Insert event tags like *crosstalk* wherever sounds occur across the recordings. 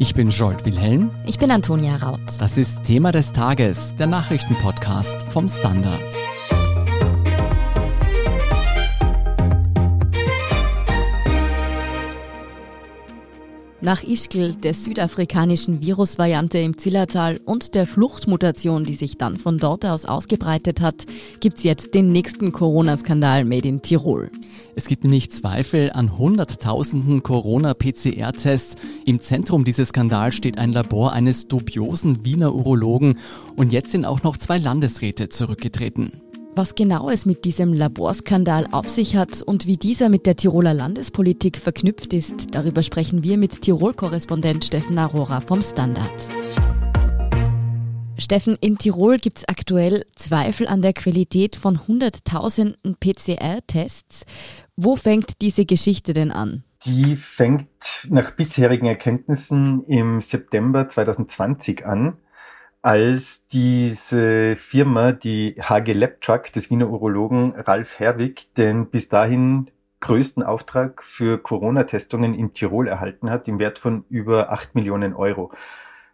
Ich bin Jolt Wilhelm. Ich bin Antonia Raut. Das ist Thema des Tages, der Nachrichtenpodcast vom Standard. Nach Ischgl, der südafrikanischen Virusvariante im Zillertal und der Fluchtmutation, die sich dann von dort aus ausgebreitet hat, gibt's jetzt den nächsten Corona-Skandal made in Tirol. Es gibt nämlich Zweifel an Hunderttausenden Corona-PCR-Tests. Im Zentrum dieses Skandals steht ein Labor eines dubiosen Wiener Urologen und jetzt sind auch noch zwei Landesräte zurückgetreten. Was genau es mit diesem Laborskandal auf sich hat und wie dieser mit der Tiroler Landespolitik verknüpft ist, darüber sprechen wir mit Tirol-Korrespondent Steffen Arora vom Standard. Steffen, in Tirol gibt es aktuell Zweifel an der Qualität von Hunderttausenden PCR-Tests. Wo fängt diese Geschichte denn an? Die fängt nach bisherigen Erkenntnissen im September 2020 an als diese Firma, die HG Lab Truck des Wiener Urologen Ralf Herwig, den bis dahin größten Auftrag für Corona-Testungen in Tirol erhalten hat, im Wert von über acht Millionen Euro.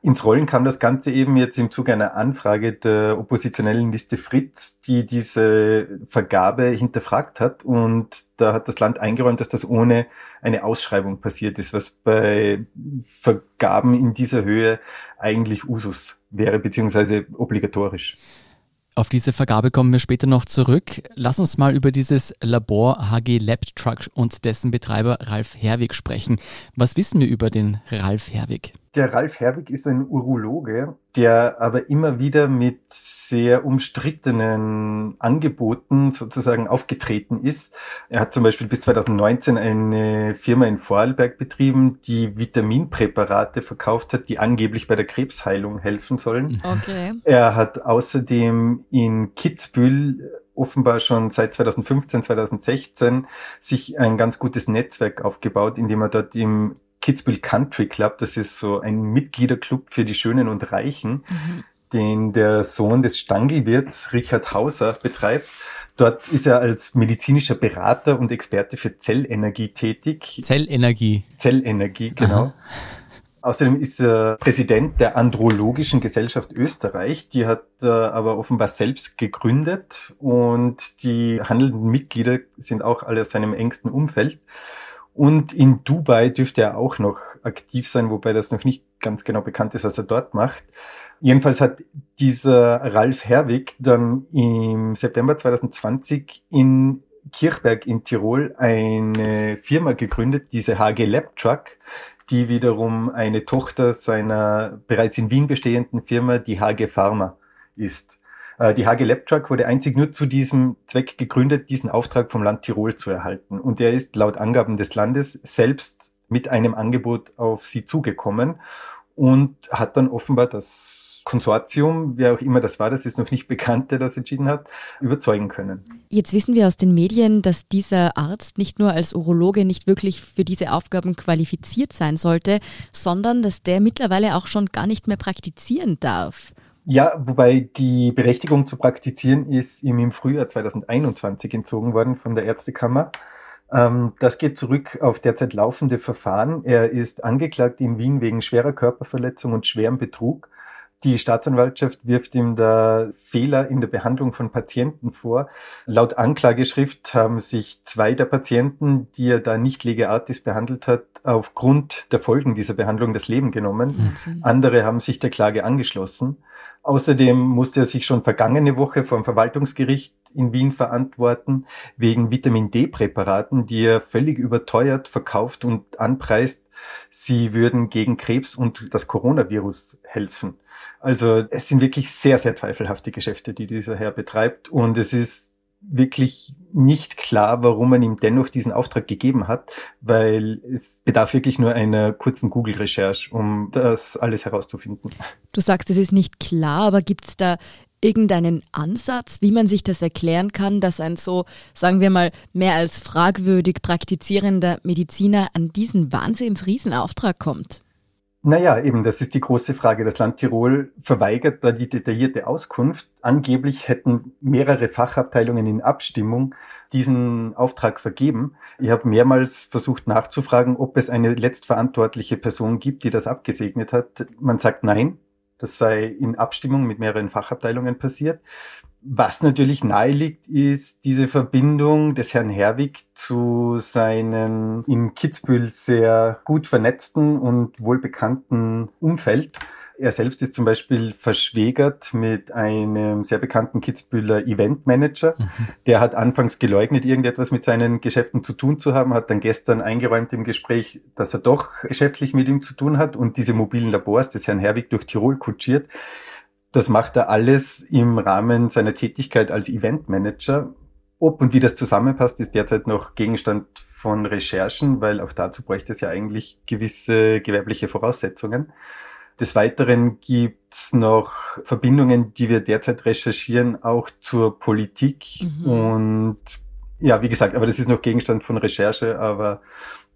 Ins Rollen kam das Ganze eben jetzt im Zuge einer Anfrage der oppositionellen Liste Fritz, die diese Vergabe hinterfragt hat. Und da hat das Land eingeräumt, dass das ohne eine Ausschreibung passiert ist, was bei Vergaben in dieser Höhe eigentlich Usus wäre, beziehungsweise obligatorisch. Auf diese Vergabe kommen wir später noch zurück. Lass uns mal über dieses Labor HG Lab Truck und dessen Betreiber Ralf Herwig sprechen. Was wissen wir über den Ralf Herwig? Der Ralf Herwig ist ein Urologe, der aber immer wieder mit sehr umstrittenen Angeboten sozusagen aufgetreten ist. Er hat zum Beispiel bis 2019 eine Firma in Vorarlberg betrieben, die Vitaminpräparate verkauft hat, die angeblich bei der Krebsheilung helfen sollen. Okay. Er hat außerdem in Kitzbühel offenbar schon seit 2015, 2016 sich ein ganz gutes Netzwerk aufgebaut, indem er dort im Kitzbühel Country Club. Das ist so ein Mitgliederclub für die Schönen und Reichen, mhm. den der Sohn des Stangelwirts Richard Hauser betreibt. Dort ist er als medizinischer Berater und Experte für Zellenergie tätig. Zellenergie. Zellenergie, genau. Aha. Außerdem ist er Präsident der Andrologischen Gesellschaft Österreich. Die hat er aber offenbar selbst gegründet und die handelnden Mitglieder sind auch alle aus seinem engsten Umfeld. Und in Dubai dürfte er auch noch aktiv sein, wobei das noch nicht ganz genau bekannt ist, was er dort macht. Jedenfalls hat dieser Ralf Herwig dann im September 2020 in Kirchberg in Tirol eine Firma gegründet, diese HG Lab Truck, die wiederum eine Tochter seiner bereits in Wien bestehenden Firma, die HG Pharma, ist. Äh, die HG Labtruck wurde einzig nur zu diesem Zweck gegründet, diesen Auftrag vom Land Tirol zu erhalten. Und er ist laut Angaben des Landes selbst mit einem Angebot auf sie zugekommen und hat dann offenbar das Konsortium, wer auch immer das war, das ist noch nicht bekannt, der das entschieden hat, überzeugen können. Jetzt wissen wir aus den Medien, dass dieser Arzt nicht nur als Urologe nicht wirklich für diese Aufgaben qualifiziert sein sollte, sondern dass der mittlerweile auch schon gar nicht mehr praktizieren darf. Ja, wobei die Berechtigung zu praktizieren ist ihm im Frühjahr 2021 entzogen worden von der Ärztekammer. Ähm, das geht zurück auf derzeit laufende Verfahren. Er ist angeklagt in Wien wegen schwerer Körperverletzung und schwerem Betrug. Die Staatsanwaltschaft wirft ihm da Fehler in der Behandlung von Patienten vor. Laut Anklageschrift haben sich zwei der Patienten, die er da nicht lege artis behandelt hat, aufgrund der Folgen dieser Behandlung das Leben genommen. Mhm. Andere haben sich der Klage angeschlossen. Außerdem musste er sich schon vergangene Woche vom Verwaltungsgericht in Wien verantworten wegen Vitamin D-Präparaten, die er völlig überteuert verkauft und anpreist. Sie würden gegen Krebs und das Coronavirus helfen. Also es sind wirklich sehr, sehr zweifelhafte Geschäfte, die dieser Herr betreibt. Und es ist wirklich nicht klar, warum man ihm dennoch diesen Auftrag gegeben hat, weil es bedarf wirklich nur einer kurzen Google-Recherche, um das alles herauszufinden. Du sagst, es ist nicht klar, aber gibt es da irgendeinen Ansatz, wie man sich das erklären kann, dass ein so, sagen wir mal, mehr als fragwürdig praktizierender Mediziner an diesen Wahnsinns-Riesenauftrag kommt? Naja, eben, das ist die große Frage. Das Land Tirol verweigert da die detaillierte Auskunft. Angeblich hätten mehrere Fachabteilungen in Abstimmung diesen Auftrag vergeben. Ich habe mehrmals versucht nachzufragen, ob es eine letztverantwortliche Person gibt, die das abgesegnet hat. Man sagt nein, das sei in Abstimmung mit mehreren Fachabteilungen passiert. Was natürlich nahe liegt, ist diese Verbindung des Herrn Herwig zu seinen in Kitzbühel sehr gut vernetzten und wohlbekannten Umfeld. Er selbst ist zum Beispiel verschwägert mit einem sehr bekannten Kitzbühler Eventmanager. Mhm. Der hat anfangs geleugnet, irgendetwas mit seinen Geschäften zu tun zu haben, hat dann gestern eingeräumt im Gespräch, dass er doch geschäftlich mit ihm zu tun hat und diese mobilen Labors des Herrn Herwig durch Tirol kutschiert. Das macht er alles im Rahmen seiner Tätigkeit als Eventmanager. Ob und wie das zusammenpasst, ist derzeit noch Gegenstand von Recherchen, weil auch dazu bräuchte es ja eigentlich gewisse gewerbliche Voraussetzungen. Des Weiteren gibt's noch Verbindungen, die wir derzeit recherchieren, auch zur Politik. Mhm. Und ja, wie gesagt, aber das ist noch Gegenstand von Recherche, aber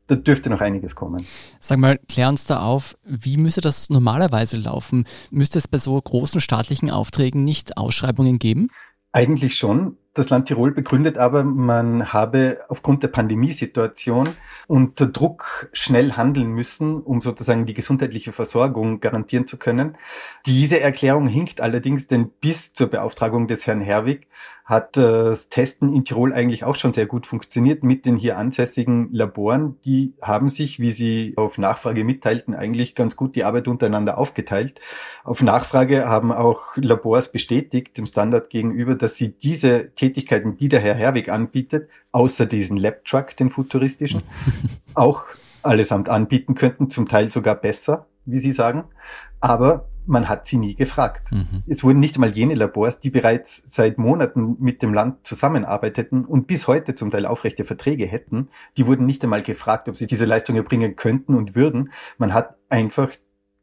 da dürfte noch einiges kommen. Sag mal, klär uns da auf, wie müsste das normalerweise laufen? Müsste es bei so großen staatlichen Aufträgen nicht Ausschreibungen geben? Eigentlich schon. Das Land Tirol begründet aber, man habe aufgrund der Pandemiesituation unter Druck schnell handeln müssen, um sozusagen die gesundheitliche Versorgung garantieren zu können. Diese Erklärung hinkt allerdings, denn bis zur Beauftragung des Herrn Herwig hat das Testen in Tirol eigentlich auch schon sehr gut funktioniert mit den hier ansässigen Laboren. Die haben sich, wie sie auf Nachfrage mitteilten, eigentlich ganz gut die Arbeit untereinander aufgeteilt. Auf Nachfrage haben auch Labors bestätigt dem Standard gegenüber, dass sie diese Tätigkeiten, die der Herr Herwig anbietet, außer diesen Lab-Truck, den futuristischen, *laughs* auch allesamt anbieten könnten, zum Teil sogar besser, wie Sie sagen. Aber man hat sie nie gefragt. Mhm. Es wurden nicht einmal jene Labors, die bereits seit Monaten mit dem Land zusammenarbeiteten und bis heute zum Teil aufrechte Verträge hätten, die wurden nicht einmal gefragt, ob sie diese Leistung erbringen könnten und würden. Man hat einfach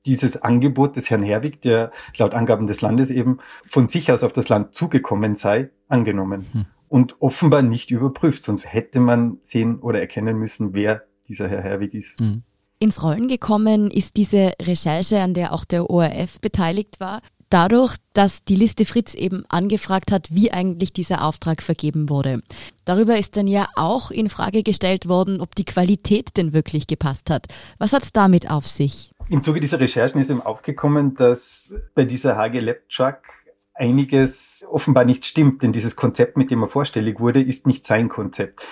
dieses Angebot des Herrn Herwig, der laut Angaben des Landes eben von sich aus auf das Land zugekommen sei, angenommen. Mhm. Und offenbar nicht überprüft, sonst hätte man sehen oder erkennen müssen, wer dieser Herr Herwig ist. Mhm. Ins Rollen gekommen ist diese Recherche, an der auch der ORF beteiligt war, dadurch, dass die Liste Fritz eben angefragt hat, wie eigentlich dieser Auftrag vergeben wurde. Darüber ist dann ja auch in Frage gestellt worden, ob die Qualität denn wirklich gepasst hat. Was hat es damit auf sich? Im Zuge dieser Recherchen ist eben aufgekommen, dass bei dieser HG Lab Truck einiges offenbar nicht stimmt, denn dieses Konzept, mit dem er vorstellig wurde, ist nicht sein Konzept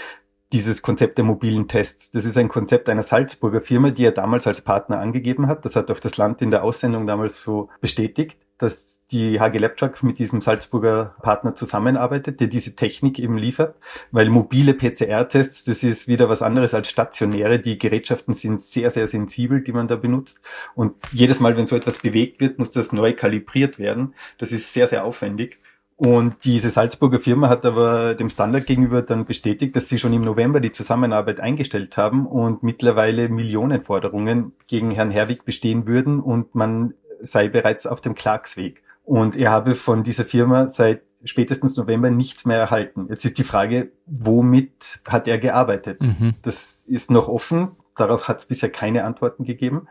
dieses Konzept der mobilen Tests. Das ist ein Konzept einer Salzburger Firma, die er damals als Partner angegeben hat. Das hat auch das Land in der Aussendung damals so bestätigt, dass die HG Labtruck mit diesem Salzburger Partner zusammenarbeitet, der diese Technik eben liefert, weil mobile PCR-Tests, das ist wieder was anderes als stationäre. Die Gerätschaften sind sehr, sehr sensibel, die man da benutzt. Und jedes Mal, wenn so etwas bewegt wird, muss das neu kalibriert werden. Das ist sehr, sehr aufwendig. Und diese Salzburger Firma hat aber dem Standard gegenüber dann bestätigt, dass sie schon im November die Zusammenarbeit eingestellt haben und mittlerweile Millionenforderungen gegen Herrn Herwig bestehen würden und man sei bereits auf dem Klagsweg. Und er habe von dieser Firma seit spätestens November nichts mehr erhalten. Jetzt ist die Frage, womit hat er gearbeitet? Mhm. Das ist noch offen. Darauf hat es bisher keine Antworten gegeben.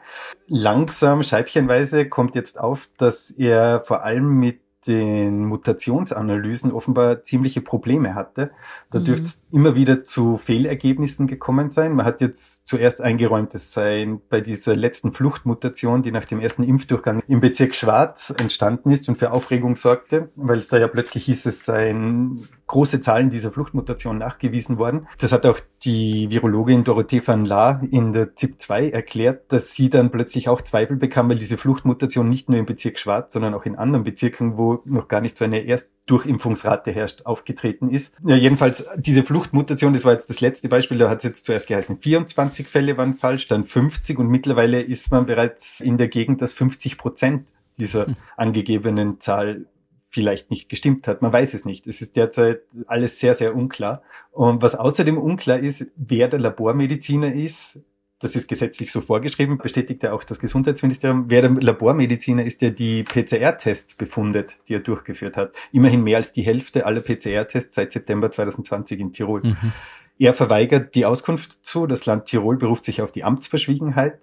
Langsam, scheibchenweise kommt jetzt auf, dass er vor allem mit den Mutationsanalysen offenbar ziemliche Probleme hatte. Da mhm. dürfte es immer wieder zu Fehlergebnissen gekommen sein. Man hat jetzt zuerst eingeräumt, es sei bei dieser letzten Fluchtmutation, die nach dem ersten Impfdurchgang im Bezirk Schwarz entstanden ist und für Aufregung sorgte, weil es da ja plötzlich hieß, es seien große Zahlen dieser Fluchtmutation nachgewiesen worden. Das hat auch die Virologin Dorothee van La in der ZIP2 erklärt, dass sie dann plötzlich auch Zweifel bekam, weil diese Fluchtmutation nicht nur im Bezirk Schwarz, sondern auch in anderen Bezirken, wo noch gar nicht so eine Erstdurchimpfungsrate herrscht, aufgetreten ist. Ja, jedenfalls diese Fluchtmutation, das war jetzt das letzte Beispiel, da hat es jetzt zuerst geheißen, 24 Fälle waren falsch, dann 50 und mittlerweile ist man bereits in der Gegend, dass 50 Prozent dieser hm. angegebenen Zahl vielleicht nicht gestimmt hat. Man weiß es nicht. Es ist derzeit alles sehr, sehr unklar. Und was außerdem unklar ist, wer der Labormediziner ist, das ist gesetzlich so vorgeschrieben, bestätigt ja auch das Gesundheitsministerium, wer der Labormediziner ist, der die PCR-Tests befundet, die er durchgeführt hat. Immerhin mehr als die Hälfte aller PCR-Tests seit September 2020 in Tirol. Mhm. Er verweigert die Auskunft zu. Das Land Tirol beruft sich auf die Amtsverschwiegenheit.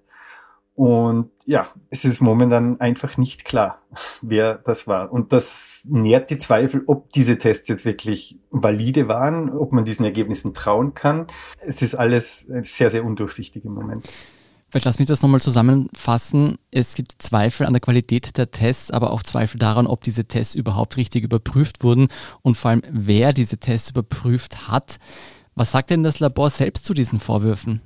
Und ja, es ist momentan einfach nicht klar, *laughs* wer das war. Und das nährt die Zweifel, ob diese Tests jetzt wirklich valide waren, ob man diesen Ergebnissen trauen kann. Es ist alles sehr, sehr undurchsichtig im Moment. Vielleicht lass mich das nochmal zusammenfassen. Es gibt Zweifel an der Qualität der Tests, aber auch Zweifel daran, ob diese Tests überhaupt richtig überprüft wurden und vor allem, wer diese Tests überprüft hat. Was sagt denn das Labor selbst zu diesen Vorwürfen?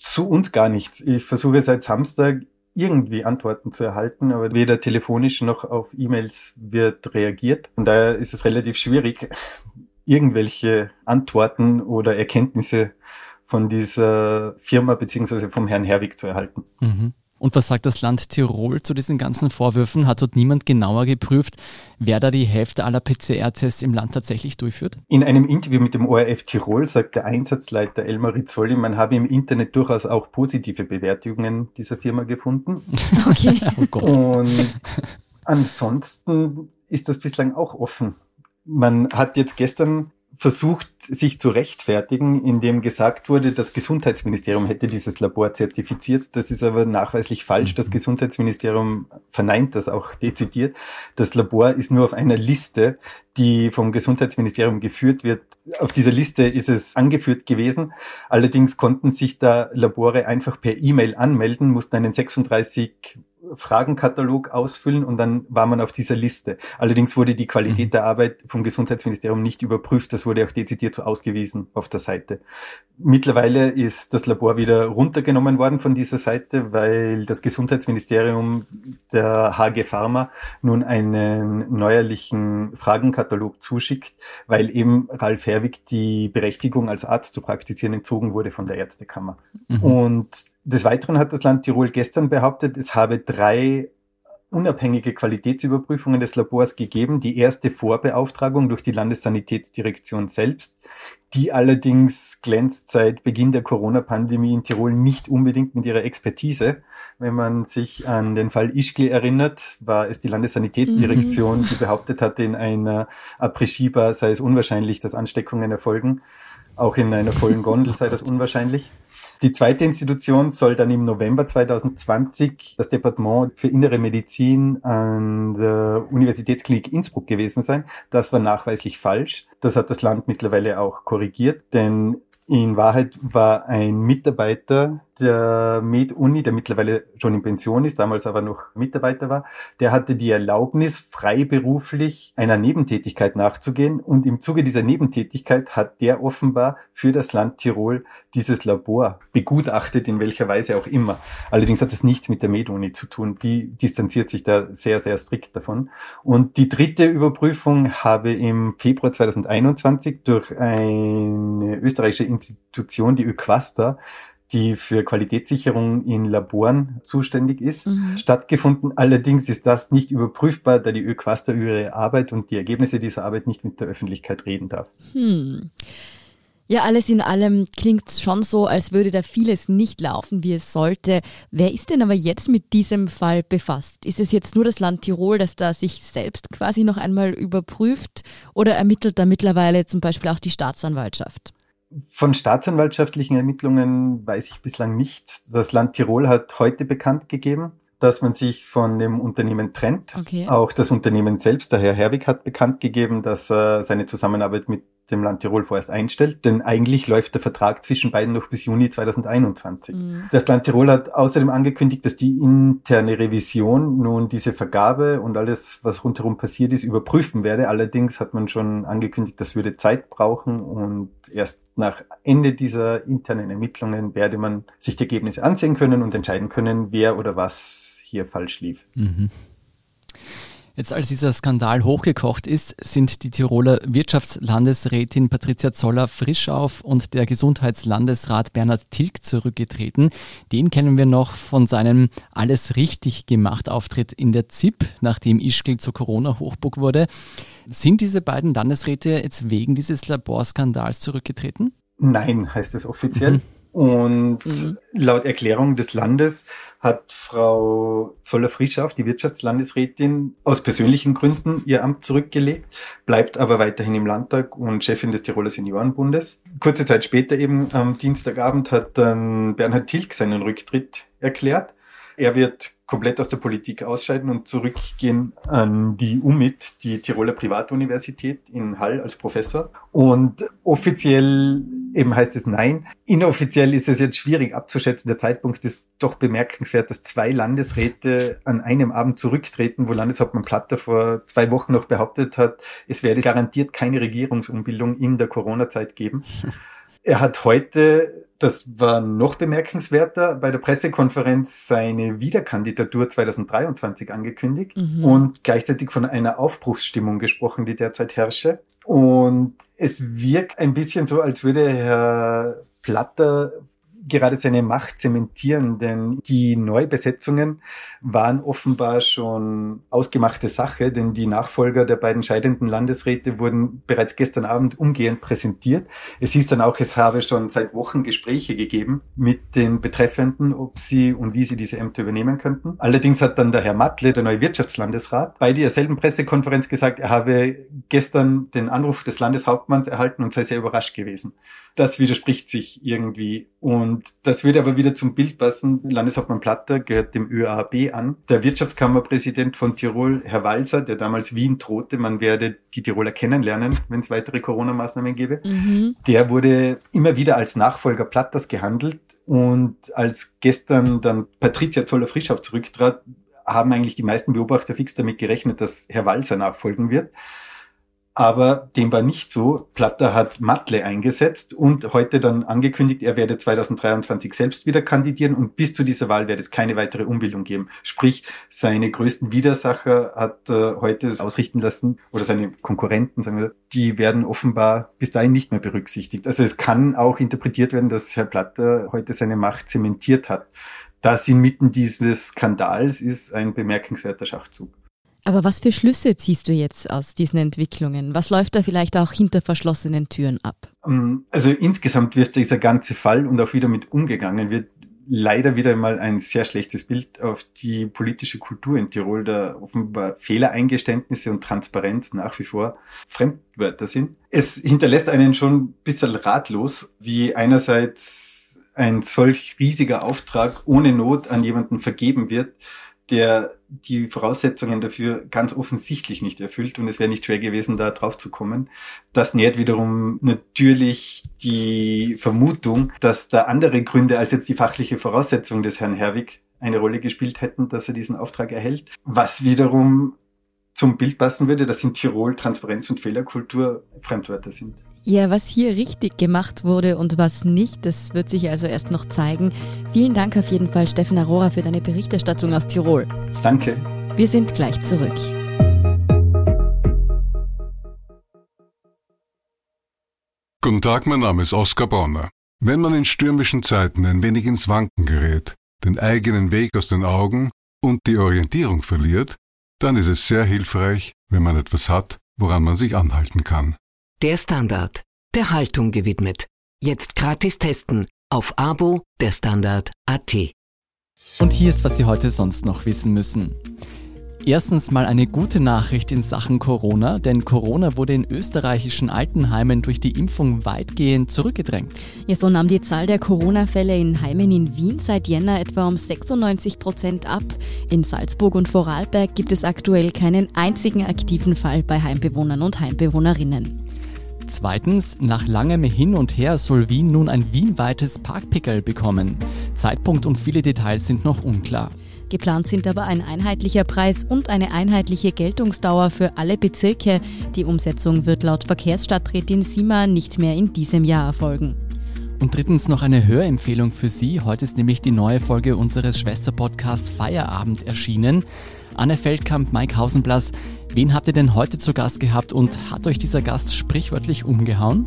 Zu uns gar nichts. Ich versuche seit Samstag irgendwie Antworten zu erhalten, aber weder telefonisch noch auf E-Mails wird reagiert. Und daher ist es relativ schwierig, *laughs* irgendwelche Antworten oder Erkenntnisse von dieser Firma beziehungsweise vom Herrn Herwig zu erhalten. Mhm. Und was sagt das Land Tirol zu diesen ganzen Vorwürfen? Hat dort niemand genauer geprüft, wer da die Hälfte aller PCR-Tests im Land tatsächlich durchführt? In einem Interview mit dem ORF Tirol sagt der Einsatzleiter Elmar Rizzoli, man habe im Internet durchaus auch positive Bewertungen dieser Firma gefunden. *laughs* Okay. oh Gott. Und ansonsten ist das bislang auch offen. Man hat jetzt gestern versucht, sich zu rechtfertigen, indem gesagt wurde, das Gesundheitsministerium hätte dieses Labor zertifiziert. Das ist aber nachweislich falsch. Das mhm. Gesundheitsministerium verneint das auch dezidiert. Das Labor ist nur auf einer Liste, die vom Gesundheitsministerium geführt wird. Auf dieser Liste ist es angeführt gewesen. Allerdings konnten sich da Labore einfach per E-Mail anmelden, mussten einen 36 Fragenkatalog ausfüllen und dann war man auf dieser Liste. Allerdings wurde die Qualität mhm. der Arbeit vom Gesundheitsministerium nicht überprüft. Das wurde auch dezidiert so ausgewiesen auf der Seite. Mittlerweile ist das Labor wieder runtergenommen worden von dieser Seite, weil das Gesundheitsministerium der HG Pharma nun einen neuerlichen Fragenkatalog zuschickt, weil eben Ralf Herwig die Berechtigung als Arzt zu praktizieren entzogen wurde von der Ärztekammer. Mhm. Und des Weiteren hat das Land Tirol gestern behauptet, es habe drei unabhängige Qualitätsüberprüfungen des Labors gegeben. Die erste Vorbeauftragung durch die Landessanitätsdirektion selbst, die allerdings glänzt seit Beginn der Corona-Pandemie in Tirol nicht unbedingt mit ihrer Expertise. Wenn man sich an den Fall Ischgl erinnert, war es die Landessanitätsdirektion, mhm. die behauptet hatte, in einer Après-Ski-Bar sei es unwahrscheinlich, dass Ansteckungen erfolgen. Auch in einer vollen Gondel *laughs* sei das unwahrscheinlich. Die zweite Institution soll dann im November 2020 das Departement für innere Medizin an der Universitätsklinik Innsbruck gewesen sein. Das war nachweislich falsch. Das hat das Land mittlerweile auch korrigiert, denn in Wahrheit war ein Mitarbeiter der Med-Uni, der mittlerweile schon in Pension ist, damals aber noch Mitarbeiter war, der hatte die Erlaubnis, freiberuflich einer Nebentätigkeit nachzugehen. Und im Zuge dieser Nebentätigkeit hat der offenbar für das Land Tirol dieses Labor begutachtet, in welcher Weise auch immer. Allerdings hat es nichts mit der Med-Uni zu tun. Die distanziert sich da sehr, sehr strikt davon. Und die dritte Überprüfung habe im Februar 2021 durch eine österreichische Institution, die ÖQUASTA, die für Qualitätssicherung in Laboren zuständig ist, mhm. stattgefunden. Allerdings ist das nicht überprüfbar, da die ÖQUASTA über ihre Arbeit und die Ergebnisse dieser Arbeit nicht mit der Öffentlichkeit reden darf. Hm. Ja, alles in allem klingt schon so, als würde da vieles nicht laufen, wie es sollte. Wer ist denn aber jetzt mit diesem Fall befasst? Ist es jetzt nur das Land Tirol, das da sich selbst quasi noch einmal überprüft oder ermittelt da mittlerweile zum Beispiel auch die Staatsanwaltschaft? Von staatsanwaltschaftlichen Ermittlungen weiß ich bislang nichts. Das Land Tirol hat heute bekannt gegeben, dass man sich von dem Unternehmen trennt. Okay. Auch das Unternehmen selbst, der Herr Herwig, hat bekannt gegeben, dass er seine Zusammenarbeit mit dem Land Tirol vorerst einstellt, denn eigentlich läuft der Vertrag zwischen beiden noch bis Juni 2021. Mhm. Das Land Tirol hat außerdem angekündigt, dass die interne Revision nun diese Vergabe und alles, was rundherum passiert ist, überprüfen werde. Allerdings hat man schon angekündigt, das würde Zeit brauchen und erst nach Ende dieser internen Ermittlungen werde man sich die Ergebnisse ansehen können und entscheiden können, wer oder was hier falsch lief. Mhm. Jetzt, als dieser Skandal hochgekocht ist, sind die Tiroler Wirtschaftslandesrätin Patricia Zoller frisch auf und der Gesundheitslandesrat Bernhard Tilg zurückgetreten. Den kennen wir noch von seinem Alles richtig gemacht Auftritt in der ZIP, nachdem Ischgl zur Corona-Hochburg wurde. Sind diese beiden Landesräte jetzt wegen dieses Laborskandals zurückgetreten? Nein, heißt es offiziell. Mhm. Und mhm. laut Erklärung des Landes hat Frau Zoller-Frischhoff, die Wirtschaftslandesrätin, aus persönlichen Gründen ihr Amt zurückgelegt, bleibt aber weiterhin im Landtag und Chefin des Tiroler Seniorenbundes. Kurze Zeit später eben am Dienstagabend hat dann Bernhard Tilg seinen Rücktritt erklärt. Er wird komplett aus der Politik ausscheiden und zurückgehen an die UMIT, die Tiroler Privatuniversität in Hall als Professor. Und offiziell eben heißt es nein. Inoffiziell ist es jetzt schwierig abzuschätzen. Der Zeitpunkt ist doch bemerkenswert, dass zwei Landesräte an einem Abend zurücktreten, wo Landeshauptmann Platter vor zwei Wochen noch behauptet hat, es werde garantiert keine Regierungsumbildung in der Corona-Zeit geben. Er hat heute das war noch bemerkenswerter, bei der Pressekonferenz seine Wiederkandidatur 2023 angekündigt mhm. und gleichzeitig von einer Aufbruchsstimmung gesprochen, die derzeit herrsche. Und es wirkt ein bisschen so, als würde Herr Platter gerade seine Macht zementieren, denn die Neubesetzungen waren offenbar schon ausgemachte Sache, denn die Nachfolger der beiden scheidenden Landesräte wurden bereits gestern Abend umgehend präsentiert. Es hieß dann auch, es habe schon seit Wochen Gespräche gegeben mit den Betreffenden, ob sie und wie sie diese Ämter übernehmen könnten. Allerdings hat dann der Herr Matle, der neue Wirtschaftslandesrat, bei derselben Pressekonferenz gesagt, er habe gestern den Anruf des Landeshauptmanns erhalten und sei sehr überrascht gewesen. Das widerspricht sich irgendwie. Und das würde aber wieder zum Bild passen. Landeshauptmann Platter gehört dem ÖAB an. Der Wirtschaftskammerpräsident von Tirol, Herr Walser, der damals Wien drohte, man werde die Tiroler kennenlernen, wenn es weitere Corona-Maßnahmen gäbe, mhm. der wurde immer wieder als Nachfolger Platters gehandelt. Und als gestern dann Patricia Zoller-Frischhoff zurücktrat, haben eigentlich die meisten Beobachter fix damit gerechnet, dass Herr Walser nachfolgen wird aber dem war nicht so. Platter hat Matle eingesetzt und heute dann angekündigt, er werde 2023 selbst wieder kandidieren und bis zu dieser Wahl werde es keine weitere Umbildung geben. Sprich, seine größten Widersacher hat äh, heute ausrichten lassen oder seine Konkurrenten, sagen wir, die werden offenbar bis dahin nicht mehr berücksichtigt. Also es kann auch interpretiert werden, dass Herr Platter heute seine Macht zementiert hat. Das inmitten dieses Skandals ist ein bemerkenswerter Schachzug. Aber was für Schlüsse ziehst du jetzt aus diesen Entwicklungen? Was läuft da vielleicht auch hinter verschlossenen Türen ab? Ähm, also insgesamt wird dieser ganze Fall und auch wieder mit umgegangen wird leider wieder mal ein sehr schlechtes Bild auf die politische Kultur in Tirol, da offenbar Fehlereingeständnisse und Transparenz nach wie vor Fremdwörter sind. Es hinterlässt einen schon ein bisschen ratlos, wie einerseits ein solch riesiger Auftrag ohne Not an jemanden vergeben wird, der die Voraussetzungen dafür ganz offensichtlich nicht erfüllt und es wäre nicht schwer gewesen, da drauf zu kommen. Das nährt wiederum natürlich die Vermutung, dass da andere Gründe als jetzt die fachliche Voraussetzung des Herrn Herwig eine Rolle gespielt hätten, dass er diesen Auftrag erhält. Was wiederum zum Bild passen würde, dass in Tirol Transparenz und Fehlerkultur Fremdwörter sind. Ja, was hier richtig gemacht wurde und was nicht, das wird sich also erst noch zeigen. Vielen Dank auf jeden Fall, Steffen Aurora, für deine Berichterstattung aus Tirol. Danke. Wir sind gleich zurück. Guten Tag, mein Name ist Oskar Bonner. Wenn man in stürmischen Zeiten ein wenig ins Wanken gerät, den eigenen Weg aus den Augen und die Orientierung verliert, dann ist es sehr hilfreich, wenn man etwas hat, woran man sich anhalten kann. Der Standard, der Haltung gewidmet. Jetzt gratis testen auf Abo der Standard AT. Und hier ist, was Sie heute sonst noch wissen müssen. Erstens mal eine gute Nachricht in Sachen Corona, denn Corona wurde in österreichischen Altenheimen durch die Impfung weitgehend zurückgedrängt. Ja, so nahm die Zahl der Corona-Fälle in Heimen in Wien seit Jänner etwa um 96 Prozent ab. In Salzburg und Vorarlberg gibt es aktuell keinen einzigen aktiven Fall bei Heimbewohnern und Heimbewohnerinnen. Zweitens, nach langem Hin und Her soll Wien nun ein wienweites Parkpickel bekommen. Zeitpunkt und viele Details sind noch unklar. Geplant sind aber ein einheitlicher Preis und eine einheitliche Geltungsdauer für alle Bezirke. Die Umsetzung wird laut Verkehrsstadträtin Sima nicht mehr in diesem Jahr erfolgen. Und drittens noch eine Hörempfehlung für Sie. Heute ist nämlich die neue Folge unseres Schwesterpodcasts Feierabend erschienen. Anne Feldkamp, Mike Hausenblass, wen habt ihr denn heute zu Gast gehabt und hat euch dieser Gast sprichwörtlich umgehauen?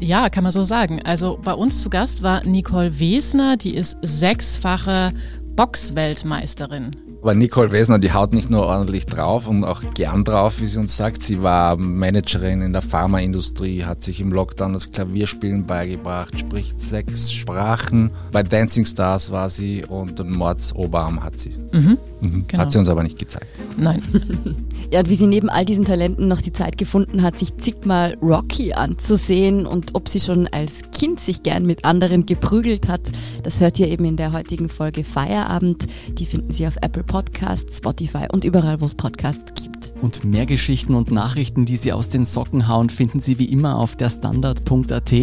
Ja, kann man so sagen. Also bei uns zu Gast war Nicole Wesner, die ist sechsfache Boxweltmeisterin. Aber Nicole Wesner, die haut nicht nur ordentlich drauf und auch gern drauf, wie sie uns sagt. Sie war Managerin in der Pharmaindustrie, hat sich im Lockdown das Klavierspielen beigebracht, spricht sechs Sprachen. Bei Dancing Stars war sie und den Mordsoberarm hat sie. Mhm. Mhm. Genau. Hat sie uns aber nicht gezeigt. nein. *laughs* ja, und wie sie neben all diesen Talenten noch die Zeit gefunden hat, sich zigmal Rocky anzusehen und ob sie schon als Kind sich gern mit anderen geprügelt hat, das hört ihr eben in der heutigen Folge Feierabend. Die finden Sie auf Apple Podcasts, Spotify und überall, wo es Podcasts gibt. Und mehr Geschichten und Nachrichten, die Sie aus den Socken hauen, finden Sie wie immer auf der Standard.at.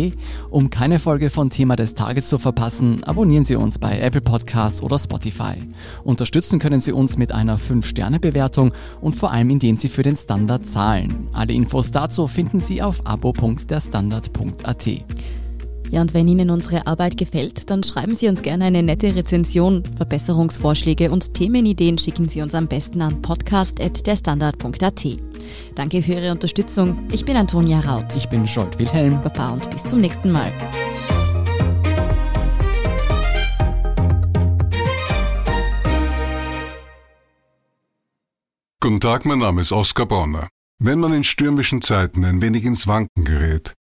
Um keine Folge von Thema des Tages zu verpassen, abonnieren Sie uns bei Apple Podcasts oder Spotify. Unterstützen können Sie uns mit einer 5-Sterne-Bewertung und vor allem indem Sie für den Standard zahlen. Alle Infos dazu finden Sie auf abo.derstandard.at. Ja, und wenn Ihnen unsere Arbeit gefällt, dann schreiben Sie uns gerne eine nette Rezension. Verbesserungsvorschläge und Themenideen schicken Sie uns am besten an podcast.derstandard.at. Danke für Ihre Unterstützung. Ich bin Antonia Raut. Ich bin Scholt Wilhelm. Baba und bis zum nächsten Mal. Guten Tag, mein Name ist Oskar Bonner. Wenn man in stürmischen Zeiten ein wenig ins Wanken gerät,